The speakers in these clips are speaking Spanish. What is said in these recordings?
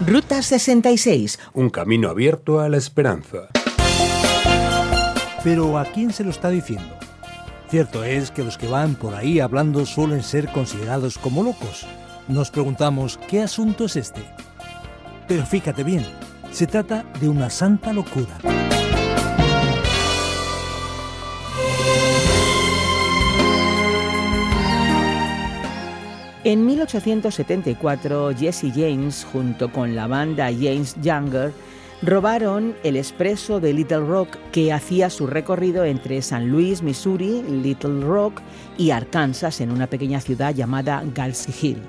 Ruta 66. Un camino abierto a la esperanza. Pero ¿a quién se lo está diciendo? Cierto es que los que van por ahí hablando suelen ser considerados como locos. Nos preguntamos, ¿qué asunto es este? Pero fíjate bien, se trata de una santa locura. En 1874, Jesse James, junto con la banda James Younger, robaron el expreso de Little Rock que hacía su recorrido entre San Luis, Missouri, Little Rock y Arkansas en una pequeña ciudad llamada Galsy Hill.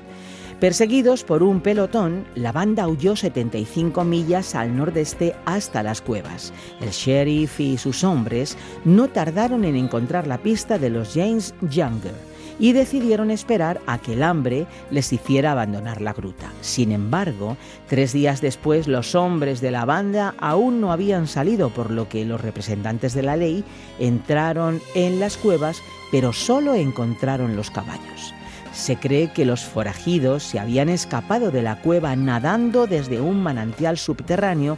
Perseguidos por un pelotón, la banda huyó 75 millas al nordeste hasta las cuevas. El sheriff y sus hombres no tardaron en encontrar la pista de los James Younger y decidieron esperar a que el hambre les hiciera abandonar la gruta. Sin embargo, tres días después los hombres de la banda aún no habían salido, por lo que los representantes de la ley entraron en las cuevas, pero solo encontraron los caballos. Se cree que los forajidos se habían escapado de la cueva nadando desde un manantial subterráneo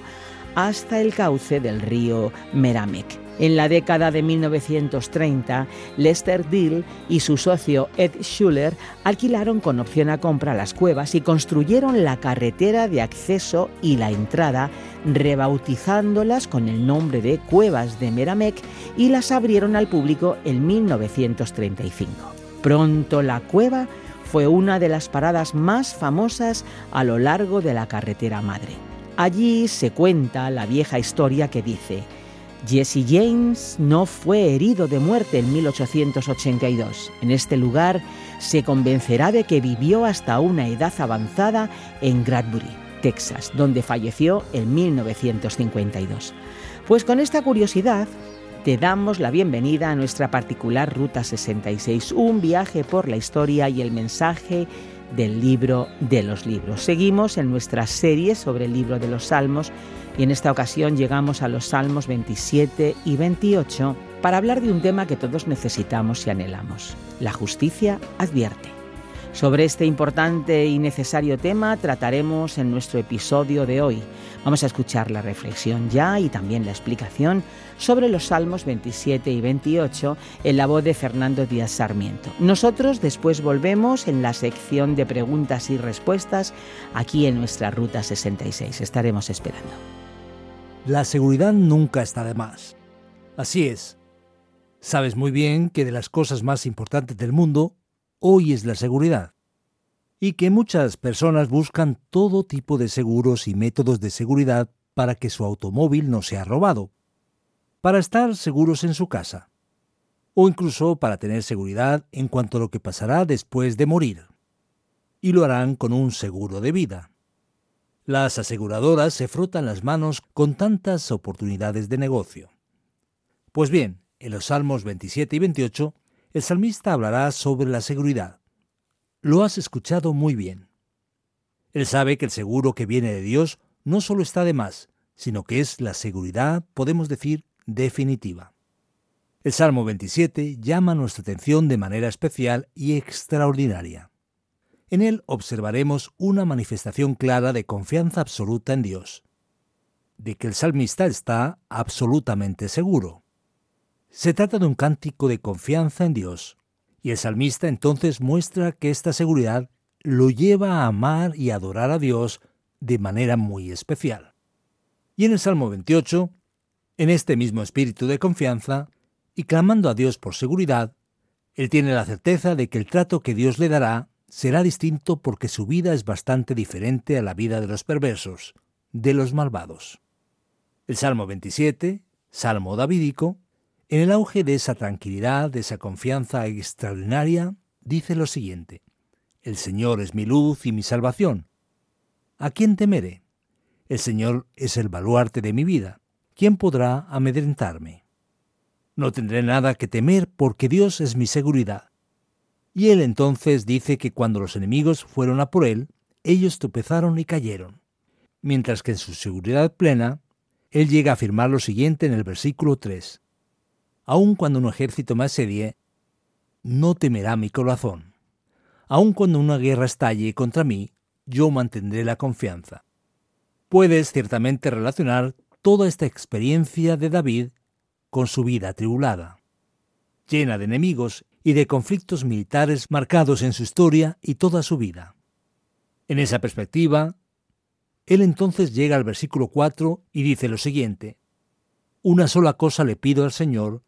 hasta el cauce del río Meramec. En la década de 1930, Lester Dill y su socio Ed Schuller alquilaron con opción a compra las cuevas y construyeron la carretera de acceso y la entrada, rebautizándolas con el nombre de Cuevas de Meramec y las abrieron al público en 1935. Pronto la cueva fue una de las paradas más famosas a lo largo de la carretera madre. Allí se cuenta la vieja historia que dice, Jesse James no fue herido de muerte en 1882. En este lugar se convencerá de que vivió hasta una edad avanzada en Gradbury, Texas, donde falleció en 1952. Pues con esta curiosidad te damos la bienvenida a nuestra particular Ruta 66, un viaje por la historia y el mensaje del libro de los libros. Seguimos en nuestra serie sobre el libro de los Salmos y en esta ocasión llegamos a los Salmos 27 y 28 para hablar de un tema que todos necesitamos y anhelamos. La justicia advierte. Sobre este importante y necesario tema trataremos en nuestro episodio de hoy. Vamos a escuchar la reflexión ya y también la explicación sobre los Salmos 27 y 28 en la voz de Fernando Díaz Sarmiento. Nosotros después volvemos en la sección de preguntas y respuestas aquí en nuestra Ruta 66. Estaremos esperando. La seguridad nunca está de más. Así es. Sabes muy bien que de las cosas más importantes del mundo hoy es la seguridad y que muchas personas buscan todo tipo de seguros y métodos de seguridad para que su automóvil no sea robado, para estar seguros en su casa, o incluso para tener seguridad en cuanto a lo que pasará después de morir. Y lo harán con un seguro de vida. Las aseguradoras se frotan las manos con tantas oportunidades de negocio. Pues bien, en los Salmos 27 y 28, el salmista hablará sobre la seguridad. Lo has escuchado muy bien. Él sabe que el seguro que viene de Dios no solo está de más, sino que es la seguridad, podemos decir, definitiva. El Salmo 27 llama nuestra atención de manera especial y extraordinaria. En él observaremos una manifestación clara de confianza absoluta en Dios, de que el salmista está absolutamente seguro. Se trata de un cántico de confianza en Dios, y el salmista entonces muestra que esta seguridad lo lleva a amar y adorar a Dios de manera muy especial. Y en el Salmo 28, en este mismo espíritu de confianza, y clamando a Dios por seguridad, él tiene la certeza de que el trato que Dios le dará será distinto porque su vida es bastante diferente a la vida de los perversos, de los malvados. El Salmo 27, Salmo davídico, en el auge de esa tranquilidad, de esa confianza extraordinaria, dice lo siguiente. El Señor es mi luz y mi salvación. ¿A quién temeré? El Señor es el baluarte de mi vida. ¿Quién podrá amedrentarme? No tendré nada que temer porque Dios es mi seguridad. Y él entonces dice que cuando los enemigos fueron a por él, ellos tropezaron y cayeron. Mientras que en su seguridad plena, él llega a afirmar lo siguiente en el versículo 3. Aun cuando un ejército me asedie, no temerá mi corazón. Aun cuando una guerra estalle contra mí, yo mantendré la confianza. Puedes ciertamente relacionar toda esta experiencia de David con su vida atribulada, llena de enemigos y de conflictos militares marcados en su historia y toda su vida. En esa perspectiva, él entonces llega al versículo 4 y dice lo siguiente, Una sola cosa le pido al Señor,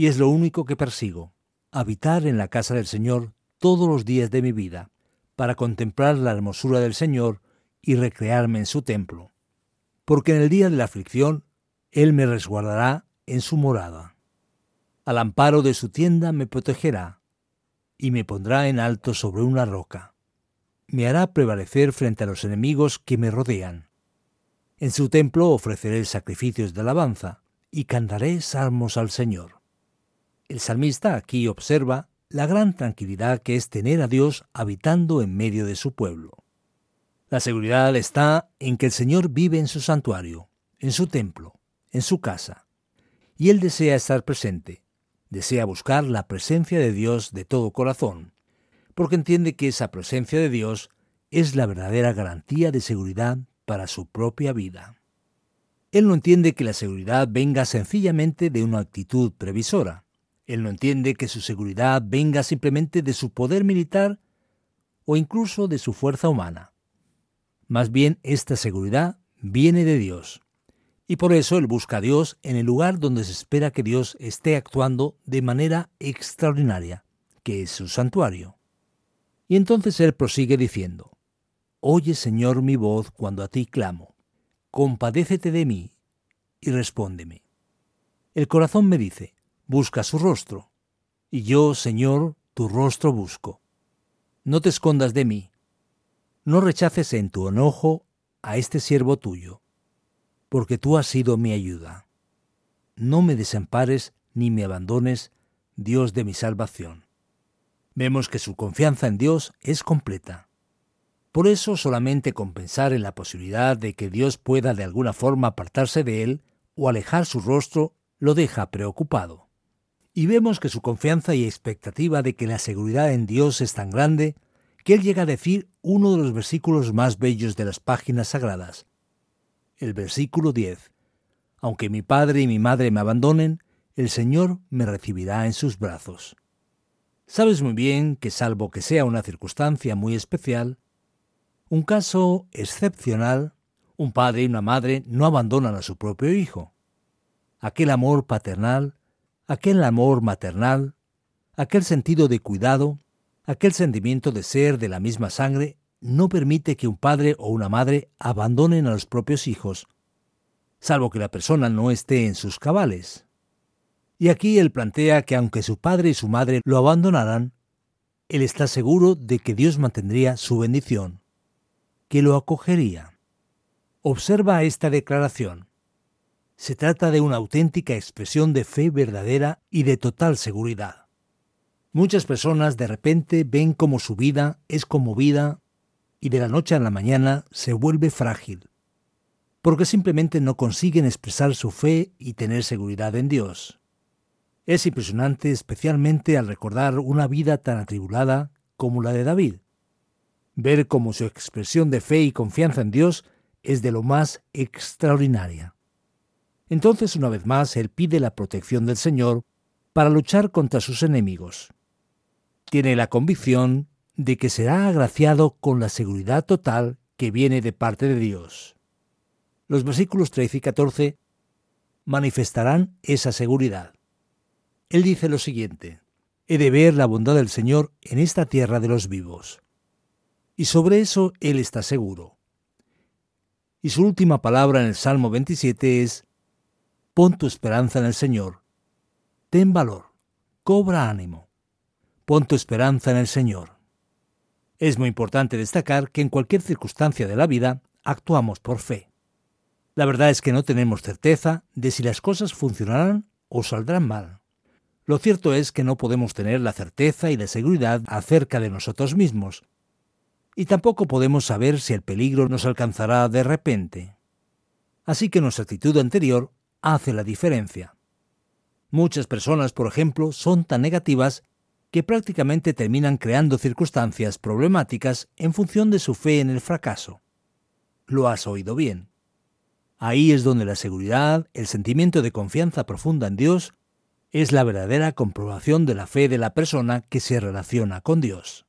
y es lo único que persigo, habitar en la casa del Señor todos los días de mi vida, para contemplar la hermosura del Señor y recrearme en su templo. Porque en el día de la aflicción, Él me resguardará en su morada. Al amparo de su tienda me protegerá, y me pondrá en alto sobre una roca. Me hará prevalecer frente a los enemigos que me rodean. En su templo ofreceré sacrificios de alabanza, y cantaré salmos al Señor. El salmista aquí observa la gran tranquilidad que es tener a Dios habitando en medio de su pueblo. La seguridad está en que el Señor vive en su santuario, en su templo, en su casa, y Él desea estar presente, desea buscar la presencia de Dios de todo corazón, porque entiende que esa presencia de Dios es la verdadera garantía de seguridad para su propia vida. Él no entiende que la seguridad venga sencillamente de una actitud previsora, él no entiende que su seguridad venga simplemente de su poder militar o incluso de su fuerza humana. Más bien esta seguridad viene de Dios. Y por eso él busca a Dios en el lugar donde se espera que Dios esté actuando de manera extraordinaria, que es su santuario. Y entonces él prosigue diciendo, Oye Señor mi voz cuando a ti clamo, compadécete de mí y respóndeme. El corazón me dice, busca su rostro. Y yo, Señor, tu rostro busco. No te escondas de mí. No rechaces en tu enojo a este siervo tuyo, porque tú has sido mi ayuda. No me desampares ni me abandones, Dios de mi salvación. Vemos que su confianza en Dios es completa. Por eso solamente con pensar en la posibilidad de que Dios pueda de alguna forma apartarse de él o alejar su rostro lo deja preocupado y vemos que su confianza y expectativa de que la seguridad en Dios es tan grande que él llega a decir uno de los versículos más bellos de las páginas sagradas. El versículo 10. Aunque mi padre y mi madre me abandonen, el Señor me recibirá en sus brazos. Sabes muy bien que salvo que sea una circunstancia muy especial, un caso excepcional, un padre y una madre no abandonan a su propio hijo. Aquel amor paternal aquel amor maternal, aquel sentido de cuidado, aquel sentimiento de ser de la misma sangre, no permite que un padre o una madre abandonen a los propios hijos, salvo que la persona no esté en sus cabales. Y aquí él plantea que aunque su padre y su madre lo abandonaran, él está seguro de que Dios mantendría su bendición, que lo acogería. Observa esta declaración. Se trata de una auténtica expresión de fe verdadera y de total seguridad. Muchas personas de repente ven como su vida es conmovida y de la noche a la mañana se vuelve frágil, porque simplemente no consiguen expresar su fe y tener seguridad en Dios. Es impresionante especialmente al recordar una vida tan atribulada como la de David. Ver cómo su expresión de fe y confianza en Dios es de lo más extraordinaria. Entonces, una vez más, él pide la protección del Señor para luchar contra sus enemigos. Tiene la convicción de que será agraciado con la seguridad total que viene de parte de Dios. Los versículos 13 y 14 manifestarán esa seguridad. Él dice lo siguiente, he de ver la bondad del Señor en esta tierra de los vivos. Y sobre eso Él está seguro. Y su última palabra en el Salmo 27 es, Pon tu esperanza en el Señor. Ten valor. Cobra ánimo. Pon tu esperanza en el Señor. Es muy importante destacar que en cualquier circunstancia de la vida actuamos por fe. La verdad es que no tenemos certeza de si las cosas funcionarán o saldrán mal. Lo cierto es que no podemos tener la certeza y la seguridad acerca de nosotros mismos, y tampoco podemos saber si el peligro nos alcanzará de repente. Así que nuestra actitud anterior hace la diferencia. Muchas personas, por ejemplo, son tan negativas que prácticamente terminan creando circunstancias problemáticas en función de su fe en el fracaso. Lo has oído bien. Ahí es donde la seguridad, el sentimiento de confianza profunda en Dios, es la verdadera comprobación de la fe de la persona que se relaciona con Dios.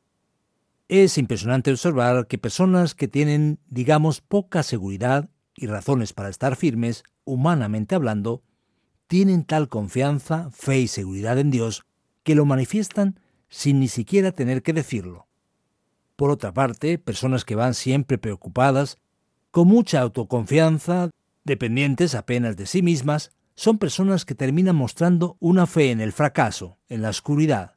Es impresionante observar que personas que tienen, digamos, poca seguridad y razones para estar firmes, humanamente hablando, tienen tal confianza, fe y seguridad en Dios que lo manifiestan sin ni siquiera tener que decirlo. Por otra parte, personas que van siempre preocupadas, con mucha autoconfianza, dependientes apenas de sí mismas, son personas que terminan mostrando una fe en el fracaso, en la oscuridad,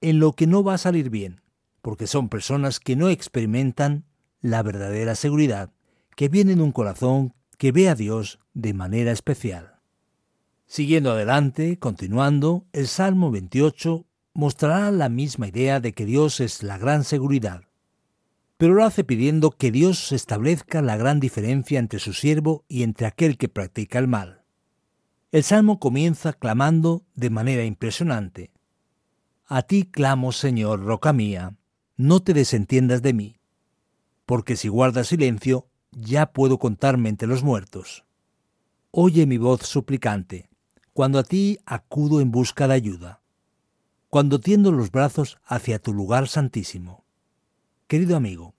en lo que no va a salir bien, porque son personas que no experimentan la verdadera seguridad que viene en un corazón que ve a Dios de manera especial. Siguiendo adelante, continuando, el Salmo 28 mostrará la misma idea de que Dios es la gran seguridad, pero lo hace pidiendo que Dios establezca la gran diferencia entre su siervo y entre aquel que practica el mal. El Salmo comienza clamando de manera impresionante. A ti clamo, Señor, roca mía, no te desentiendas de mí, porque si guardas silencio, ya puedo contarme entre los muertos. Oye mi voz suplicante, cuando a ti acudo en busca de ayuda, cuando tiendo los brazos hacia tu lugar santísimo. Querido amigo,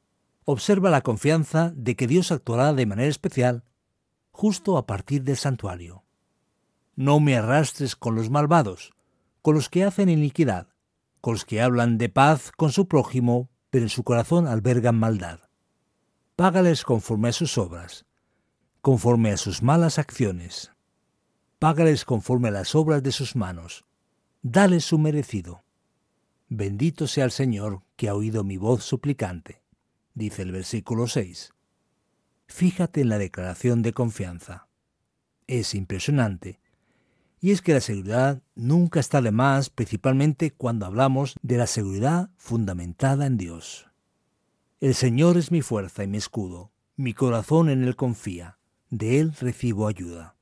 observa la confianza de que Dios actuará de manera especial justo a partir del santuario. No me arrastres con los malvados, con los que hacen iniquidad, con los que hablan de paz con su prójimo, pero en su corazón albergan maldad. Págales conforme a sus obras, conforme a sus malas acciones págales conforme a las obras de sus manos, dale su merecido. Bendito sea el Señor que ha oído mi voz suplicante, dice el versículo 6. Fíjate en la declaración de confianza. Es impresionante. Y es que la seguridad nunca está de más, principalmente cuando hablamos de la seguridad fundamentada en Dios. El Señor es mi fuerza y mi escudo, mi corazón en Él confía, de Él recibo ayuda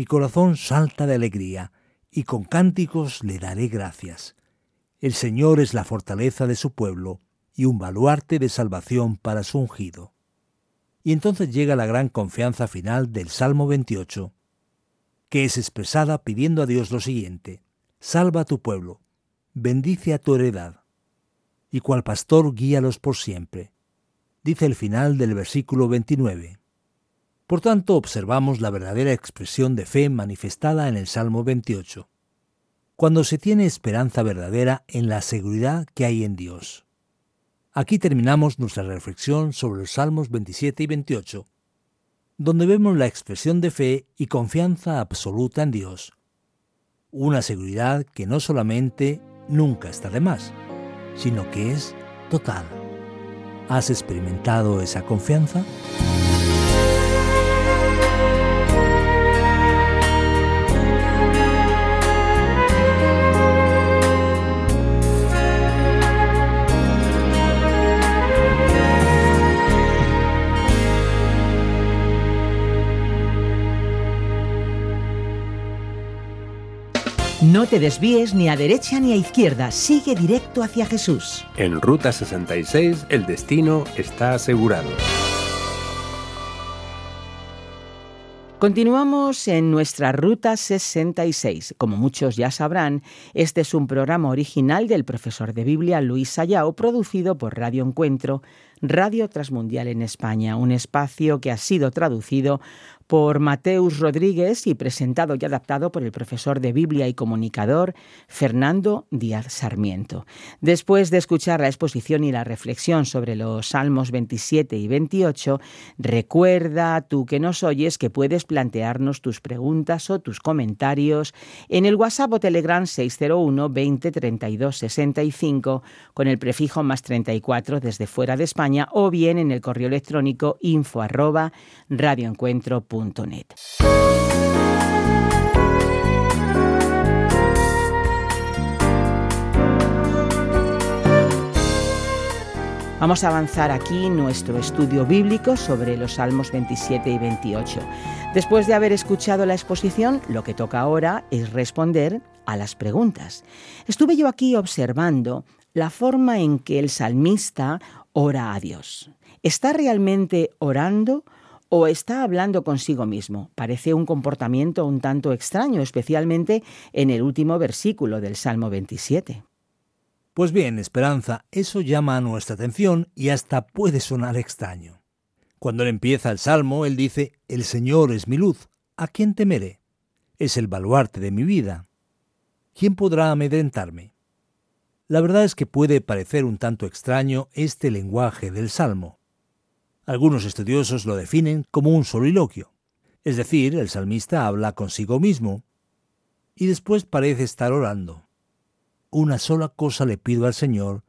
mi corazón salta de alegría, y con cánticos le daré gracias. El Señor es la fortaleza de su pueblo, y un baluarte de salvación para su ungido. Y entonces llega la gran confianza final del Salmo 28, que es expresada pidiendo a Dios lo siguiente, Salva a tu pueblo, bendice a tu heredad, y cual pastor guíalos por siempre. Dice el final del versículo 29. Por tanto, observamos la verdadera expresión de fe manifestada en el Salmo 28, cuando se tiene esperanza verdadera en la seguridad que hay en Dios. Aquí terminamos nuestra reflexión sobre los Salmos 27 y 28, donde vemos la expresión de fe y confianza absoluta en Dios, una seguridad que no solamente nunca está de más, sino que es total. ¿Has experimentado esa confianza? No te desvíes ni a derecha ni a izquierda, sigue directo hacia Jesús. En Ruta 66 el destino está asegurado. Continuamos en nuestra Ruta 66. Como muchos ya sabrán, este es un programa original del profesor de Biblia Luis Sayao, producido por Radio Encuentro, Radio Transmundial en España, un espacio que ha sido traducido por Mateus Rodríguez y presentado y adaptado por el profesor de Biblia y comunicador Fernando Díaz Sarmiento. Después de escuchar la exposición y la reflexión sobre los Salmos 27 y 28, recuerda tú que nos oyes que puedes plantearnos tus preguntas o tus comentarios en el WhatsApp o Telegram 601 20 32 65 con el prefijo más 34 desde fuera de España o bien en el correo electrónico info arroba radioencuentro.com Vamos a avanzar aquí nuestro estudio bíblico sobre los Salmos 27 y 28. Después de haber escuchado la exposición, lo que toca ahora es responder a las preguntas. Estuve yo aquí observando la forma en que el salmista ora a Dios. ¿Está realmente orando o está hablando consigo mismo. Parece un comportamiento un tanto extraño, especialmente en el último versículo del Salmo 27. Pues bien, Esperanza, eso llama a nuestra atención y hasta puede sonar extraño. Cuando él empieza el Salmo, él dice, El Señor es mi luz, ¿a quién temeré? Es el baluarte de mi vida. ¿Quién podrá amedrentarme? La verdad es que puede parecer un tanto extraño este lenguaje del Salmo. Algunos estudiosos lo definen como un soliloquio, es decir, el salmista habla consigo mismo y después parece estar orando. Una sola cosa le pido al Señor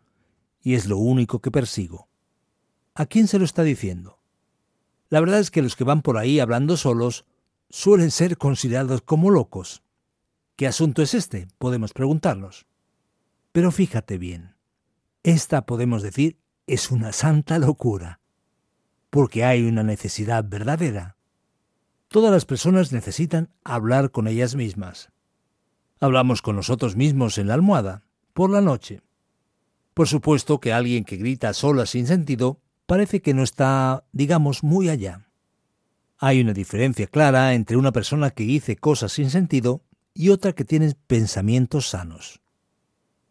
y es lo único que persigo. ¿A quién se lo está diciendo? La verdad es que los que van por ahí hablando solos suelen ser considerados como locos. ¿Qué asunto es este? Podemos preguntarnos. Pero fíjate bien, esta podemos decir es una santa locura porque hay una necesidad verdadera. Todas las personas necesitan hablar con ellas mismas. Hablamos con nosotros mismos en la almohada, por la noche. Por supuesto que alguien que grita sola sin sentido parece que no está, digamos, muy allá. Hay una diferencia clara entre una persona que dice cosas sin sentido y otra que tiene pensamientos sanos.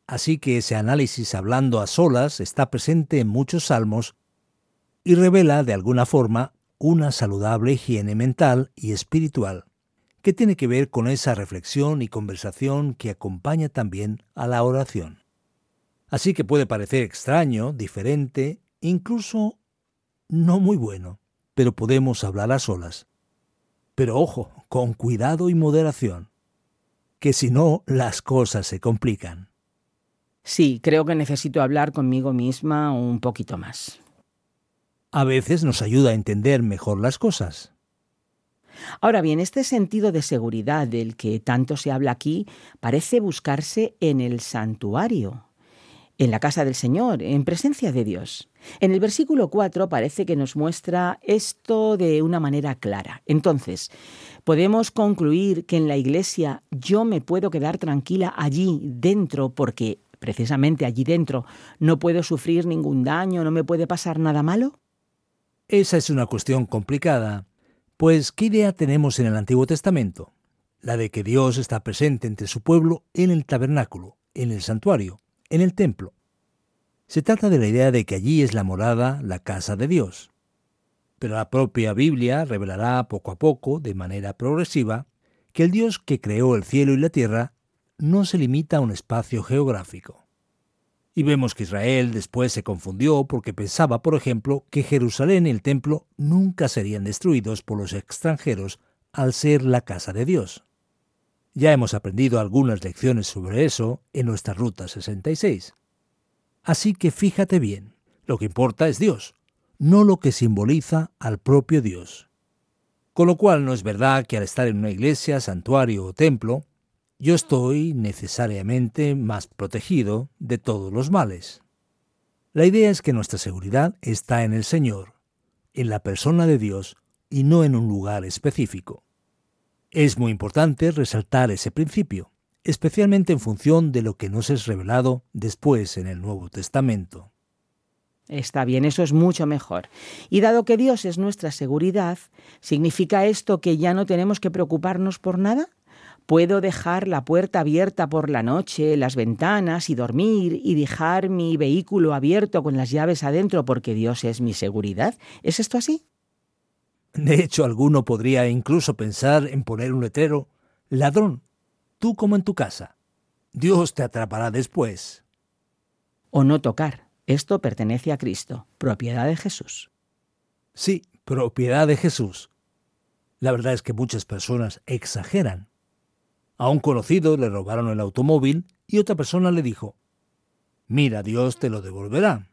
Así que ese análisis hablando a solas está presente en muchos salmos y revela de alguna forma una saludable higiene mental y espiritual, que tiene que ver con esa reflexión y conversación que acompaña también a la oración. Así que puede parecer extraño, diferente, incluso no muy bueno, pero podemos hablar a solas. Pero ojo, con cuidado y moderación, que si no las cosas se complican. Sí, creo que necesito hablar conmigo misma un poquito más a veces nos ayuda a entender mejor las cosas. Ahora bien, este sentido de seguridad del que tanto se habla aquí parece buscarse en el santuario, en la casa del Señor, en presencia de Dios. En el versículo 4 parece que nos muestra esto de una manera clara. Entonces, podemos concluir que en la iglesia yo me puedo quedar tranquila allí dentro porque precisamente allí dentro no puedo sufrir ningún daño, no me puede pasar nada malo. Esa es una cuestión complicada, pues ¿qué idea tenemos en el Antiguo Testamento? La de que Dios está presente entre su pueblo en el tabernáculo, en el santuario, en el templo. Se trata de la idea de que allí es la morada, la casa de Dios. Pero la propia Biblia revelará poco a poco, de manera progresiva, que el Dios que creó el cielo y la tierra no se limita a un espacio geográfico. Y vemos que Israel después se confundió porque pensaba, por ejemplo, que Jerusalén y el templo nunca serían destruidos por los extranjeros al ser la casa de Dios. Ya hemos aprendido algunas lecciones sobre eso en nuestra Ruta 66. Así que fíjate bien, lo que importa es Dios, no lo que simboliza al propio Dios. Con lo cual no es verdad que al estar en una iglesia, santuario o templo, yo estoy necesariamente más protegido de todos los males. La idea es que nuestra seguridad está en el Señor, en la persona de Dios y no en un lugar específico. Es muy importante resaltar ese principio, especialmente en función de lo que nos es revelado después en el Nuevo Testamento. Está bien, eso es mucho mejor. Y dado que Dios es nuestra seguridad, ¿significa esto que ya no tenemos que preocuparnos por nada? Puedo dejar la puerta abierta por la noche, las ventanas y dormir y dejar mi vehículo abierto con las llaves adentro porque Dios es mi seguridad. ¿Es esto así? De hecho, alguno podría incluso pensar en poner un letrero, ladrón, tú como en tu casa. Dios te atrapará después. O no tocar. Esto pertenece a Cristo, propiedad de Jesús. Sí, propiedad de Jesús. La verdad es que muchas personas exageran. A un conocido le robaron el automóvil y otra persona le dijo, Mira, Dios te lo devolverá.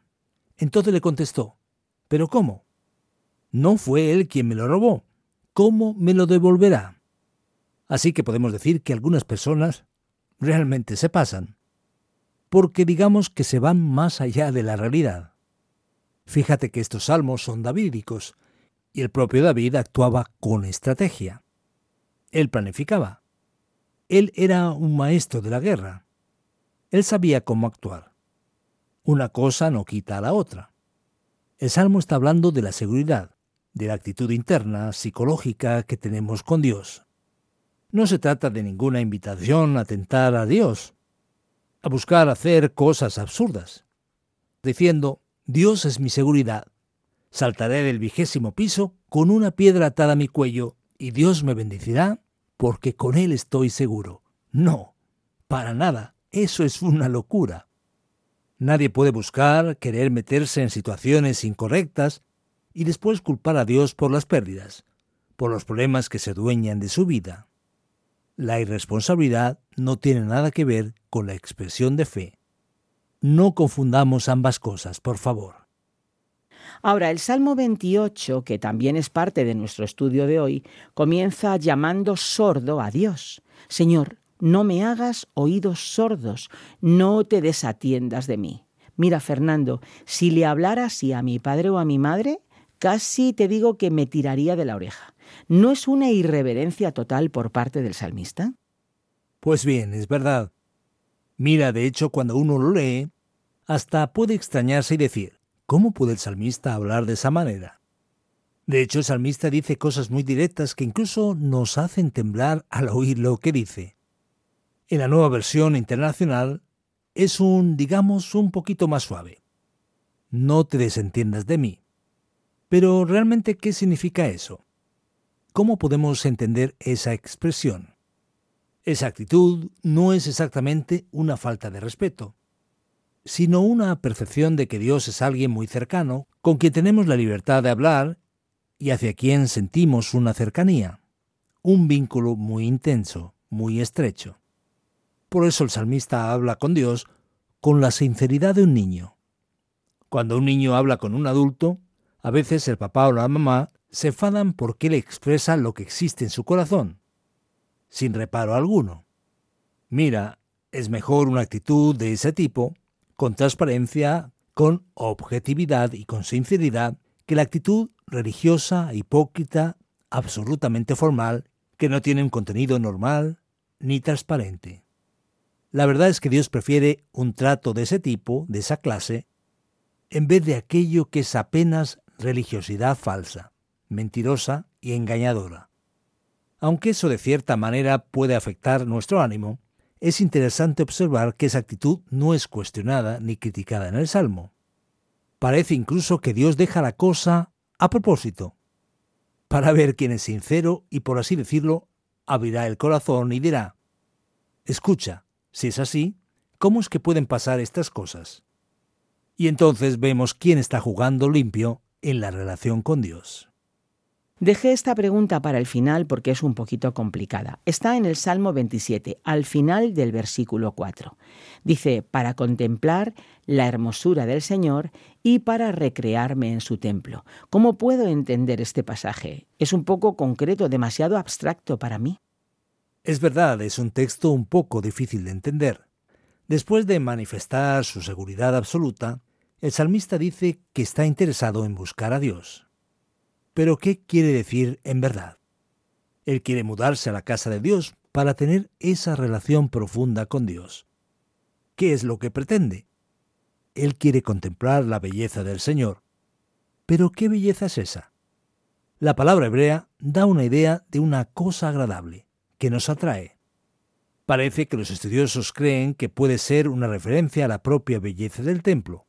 Entonces le contestó, ¿pero cómo? No fue él quien me lo robó. ¿Cómo me lo devolverá? Así que podemos decir que algunas personas realmente se pasan, porque digamos que se van más allá de la realidad. Fíjate que estos salmos son davídicos, y el propio David actuaba con estrategia. Él planificaba. Él era un maestro de la guerra. Él sabía cómo actuar. Una cosa no quita a la otra. El salmo está hablando de la seguridad, de la actitud interna, psicológica que tenemos con Dios. No se trata de ninguna invitación a tentar a Dios, a buscar hacer cosas absurdas, diciendo, Dios es mi seguridad, saltaré del vigésimo piso con una piedra atada a mi cuello y Dios me bendecirá porque con Él estoy seguro. No, para nada, eso es una locura. Nadie puede buscar, querer meterse en situaciones incorrectas y después culpar a Dios por las pérdidas, por los problemas que se dueñan de su vida. La irresponsabilidad no tiene nada que ver con la expresión de fe. No confundamos ambas cosas, por favor. Ahora, el Salmo 28, que también es parte de nuestro estudio de hoy, comienza llamando sordo a Dios. Señor, no me hagas oídos sordos, no te desatiendas de mí. Mira, Fernando, si le hablara así a mi padre o a mi madre, casi te digo que me tiraría de la oreja. ¿No es una irreverencia total por parte del salmista? Pues bien, es verdad. Mira, de hecho, cuando uno lo lee, hasta puede extrañarse y decir, ¿cómo puede el salmista hablar de esa manera? De hecho, el salmista dice cosas muy directas que incluso nos hacen temblar al oír lo que dice. En la nueva versión internacional es un, digamos, un poquito más suave. No te desentiendas de mí. Pero realmente, ¿qué significa eso? ¿Cómo podemos entender esa expresión? Esa actitud no es exactamente una falta de respeto, sino una percepción de que Dios es alguien muy cercano, con quien tenemos la libertad de hablar y hacia quien sentimos una cercanía, un vínculo muy intenso, muy estrecho. Por eso el salmista habla con Dios con la sinceridad de un niño. Cuando un niño habla con un adulto, a veces el papá o la mamá se enfadan porque le expresa lo que existe en su corazón, sin reparo alguno. Mira, es mejor una actitud de ese tipo, con transparencia, con objetividad y con sinceridad, que la actitud religiosa, hipócrita, absolutamente formal, que no tiene un contenido normal ni transparente. La verdad es que Dios prefiere un trato de ese tipo, de esa clase, en vez de aquello que es apenas religiosidad falsa, mentirosa y engañadora. Aunque eso de cierta manera puede afectar nuestro ánimo, es interesante observar que esa actitud no es cuestionada ni criticada en el Salmo. Parece incluso que Dios deja la cosa a propósito, para ver quién es sincero y, por así decirlo, abrirá el corazón y dirá, escucha, si es así, ¿cómo es que pueden pasar estas cosas? Y entonces vemos quién está jugando limpio en la relación con Dios. Dejé esta pregunta para el final porque es un poquito complicada. Está en el Salmo 27, al final del versículo 4. Dice, para contemplar la hermosura del Señor y para recrearme en su templo. ¿Cómo puedo entender este pasaje? Es un poco concreto, demasiado abstracto para mí. Es verdad, es un texto un poco difícil de entender. Después de manifestar su seguridad absoluta, el salmista dice que está interesado en buscar a Dios. Pero ¿qué quiere decir en verdad? Él quiere mudarse a la casa de Dios para tener esa relación profunda con Dios. ¿Qué es lo que pretende? Él quiere contemplar la belleza del Señor. Pero ¿qué belleza es esa? La palabra hebrea da una idea de una cosa agradable, que nos atrae. Parece que los estudiosos creen que puede ser una referencia a la propia belleza del templo.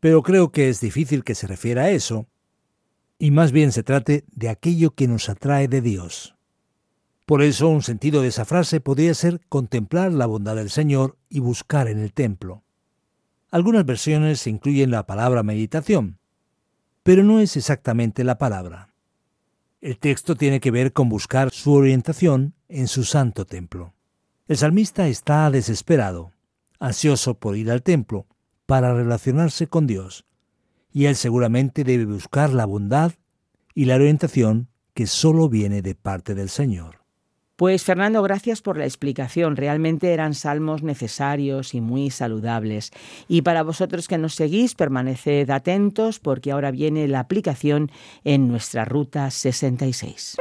Pero creo que es difícil que se refiera a eso, y más bien se trate de aquello que nos atrae de Dios. Por eso un sentido de esa frase podría ser contemplar la bondad del Señor y buscar en el templo. Algunas versiones incluyen la palabra meditación, pero no es exactamente la palabra. El texto tiene que ver con buscar su orientación en su santo templo. El salmista está desesperado, ansioso por ir al templo para relacionarse con Dios, y él seguramente debe buscar la bondad y la orientación que solo viene de parte del Señor. Pues Fernando, gracias por la explicación. Realmente eran salmos necesarios y muy saludables. Y para vosotros que nos seguís, permaneced atentos porque ahora viene la aplicación en nuestra ruta 66.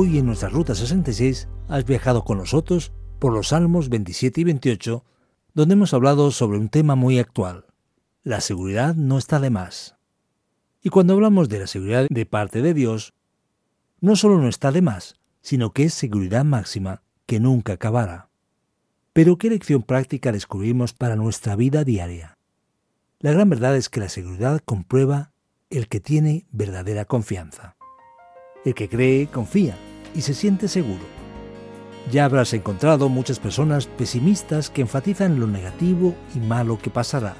Hoy en nuestra Ruta 66 has viajado con nosotros por los Salmos 27 y 28, donde hemos hablado sobre un tema muy actual. La seguridad no está de más. Y cuando hablamos de la seguridad de parte de Dios, no solo no está de más, sino que es seguridad máxima que nunca acabará. Pero ¿qué lección práctica descubrimos para nuestra vida diaria? La gran verdad es que la seguridad comprueba el que tiene verdadera confianza. El que cree, confía y se siente seguro. Ya habrás encontrado muchas personas pesimistas que enfatizan lo negativo y malo que pasará.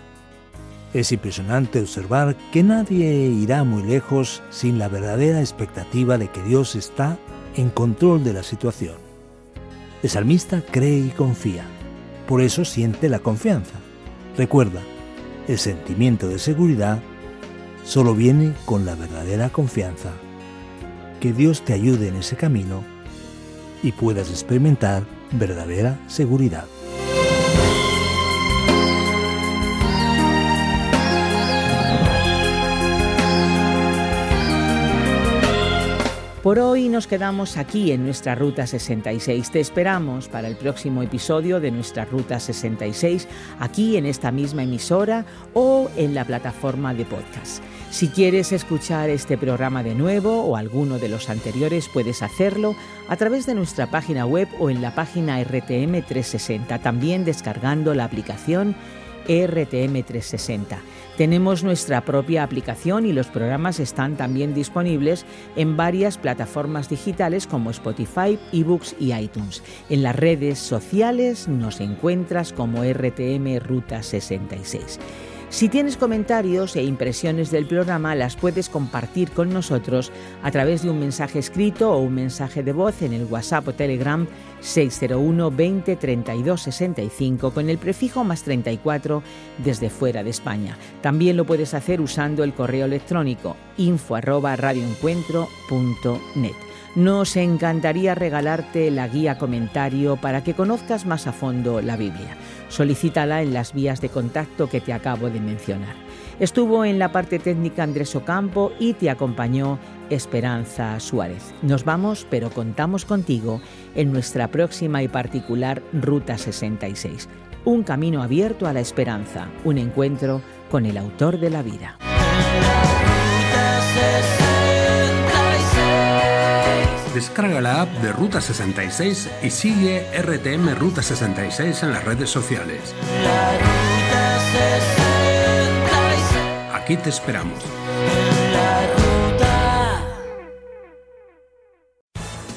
Es impresionante observar que nadie irá muy lejos sin la verdadera expectativa de que Dios está en control de la situación. El salmista cree y confía, por eso siente la confianza. Recuerda, el sentimiento de seguridad solo viene con la verdadera confianza que Dios te ayude en ese camino y puedas experimentar verdadera seguridad. Por hoy nos quedamos aquí en nuestra Ruta 66. Te esperamos para el próximo episodio de nuestra Ruta 66, aquí en esta misma emisora o en la plataforma de podcast. Si quieres escuchar este programa de nuevo o alguno de los anteriores, puedes hacerlo a través de nuestra página web o en la página RTM 360, también descargando la aplicación RTM 360. Tenemos nuestra propia aplicación y los programas están también disponibles en varias plataformas digitales como Spotify, eBooks y iTunes. En las redes sociales nos encuentras como RTM Ruta 66. Si tienes comentarios e impresiones del programa, las puedes compartir con nosotros a través de un mensaje escrito o un mensaje de voz en el WhatsApp o Telegram 601 20 32 65 con el prefijo más 34 desde fuera de España. También lo puedes hacer usando el correo electrónico info arroba radioencuentro.net. Nos encantaría regalarte la guía comentario para que conozcas más a fondo la Biblia. Solicítala en las vías de contacto que te acabo de mencionar. Estuvo en la parte técnica Andrés Ocampo y te acompañó Esperanza Suárez. Nos vamos, pero contamos contigo en nuestra próxima y particular Ruta 66. Un camino abierto a la esperanza, un encuentro con el autor de la vida. Descarga la app de Ruta 66 y sigue RTM Ruta 66 en las redes sociales. Aquí te esperamos.